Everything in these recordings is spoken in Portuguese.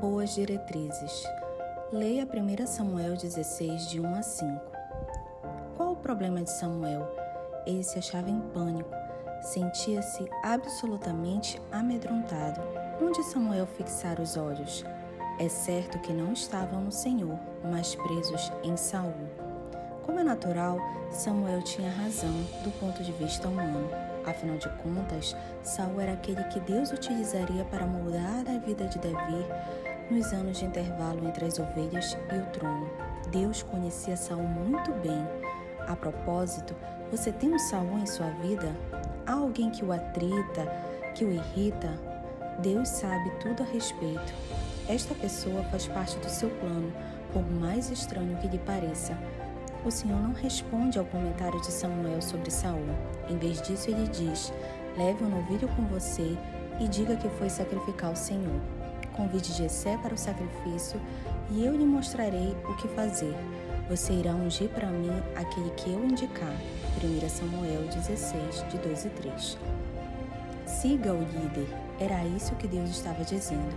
Boas diretrizes. Leia 1 Samuel 16, de 1 a 5. Qual o problema de Samuel? Ele se achava em pânico, sentia-se absolutamente amedrontado. Onde Samuel fixara os olhos? É certo que não estavam no Senhor, mas presos em Saul. Como é natural, Samuel tinha razão do ponto de vista humano. Afinal de contas, Saul era aquele que Deus utilizaria para moldar a vida de Davi nos anos de intervalo entre as ovelhas e o trono. Deus conhecia Saul muito bem. A propósito, você tem um Saul em sua vida? Há alguém que o atrita, que o irrita? Deus sabe tudo a respeito. Esta pessoa faz parte do seu plano, por mais estranho que lhe pareça. O Senhor não responde ao comentário de Samuel sobre Saul. Em vez disso, ele diz: Leve um novilho com você e diga que foi sacrificar o Senhor. Convide Jessé para o sacrifício e eu lhe mostrarei o que fazer. Você irá ungir para mim aquele que eu indicar. 1 Samuel 16, de 2 e 3. Siga o líder. Era isso que Deus estava dizendo.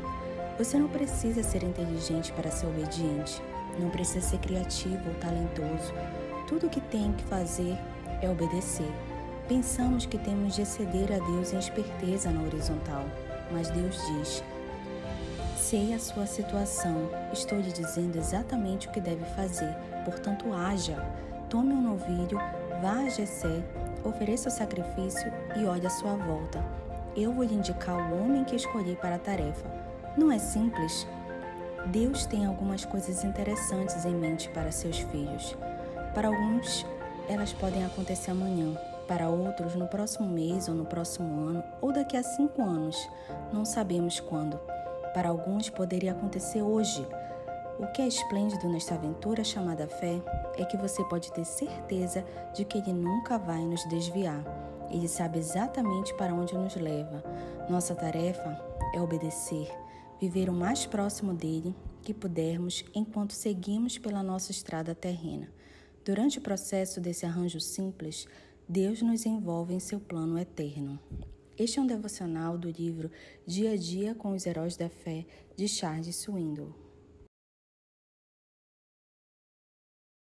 Você não precisa ser inteligente para ser obediente. Não precisa ser criativo ou talentoso. Tudo o que tem que fazer é obedecer. Pensamos que temos de exceder a Deus em esperteza na horizontal, mas Deus diz: Sei a sua situação, estou lhe dizendo exatamente o que deve fazer, portanto, haja. Tome um novilho, vá a Jessé, ofereça o sacrifício e olhe à sua volta. Eu vou lhe indicar o homem que escolhi para a tarefa. Não é simples? Deus tem algumas coisas interessantes em mente para seus filhos. Para alguns, elas podem acontecer amanhã, para outros, no próximo mês ou no próximo ano, ou daqui a cinco anos. Não sabemos quando. Para alguns, poderia acontecer hoje. O que é esplêndido nesta aventura chamada fé é que você pode ter certeza de que Ele nunca vai nos desviar. Ele sabe exatamente para onde nos leva. Nossa tarefa é obedecer viver o mais próximo dele que pudermos enquanto seguimos pela nossa estrada terrena. Durante o processo desse arranjo simples, Deus nos envolve em seu plano eterno. Este é um devocional do livro Dia a Dia com os Heróis da Fé, de Charles Swindoll.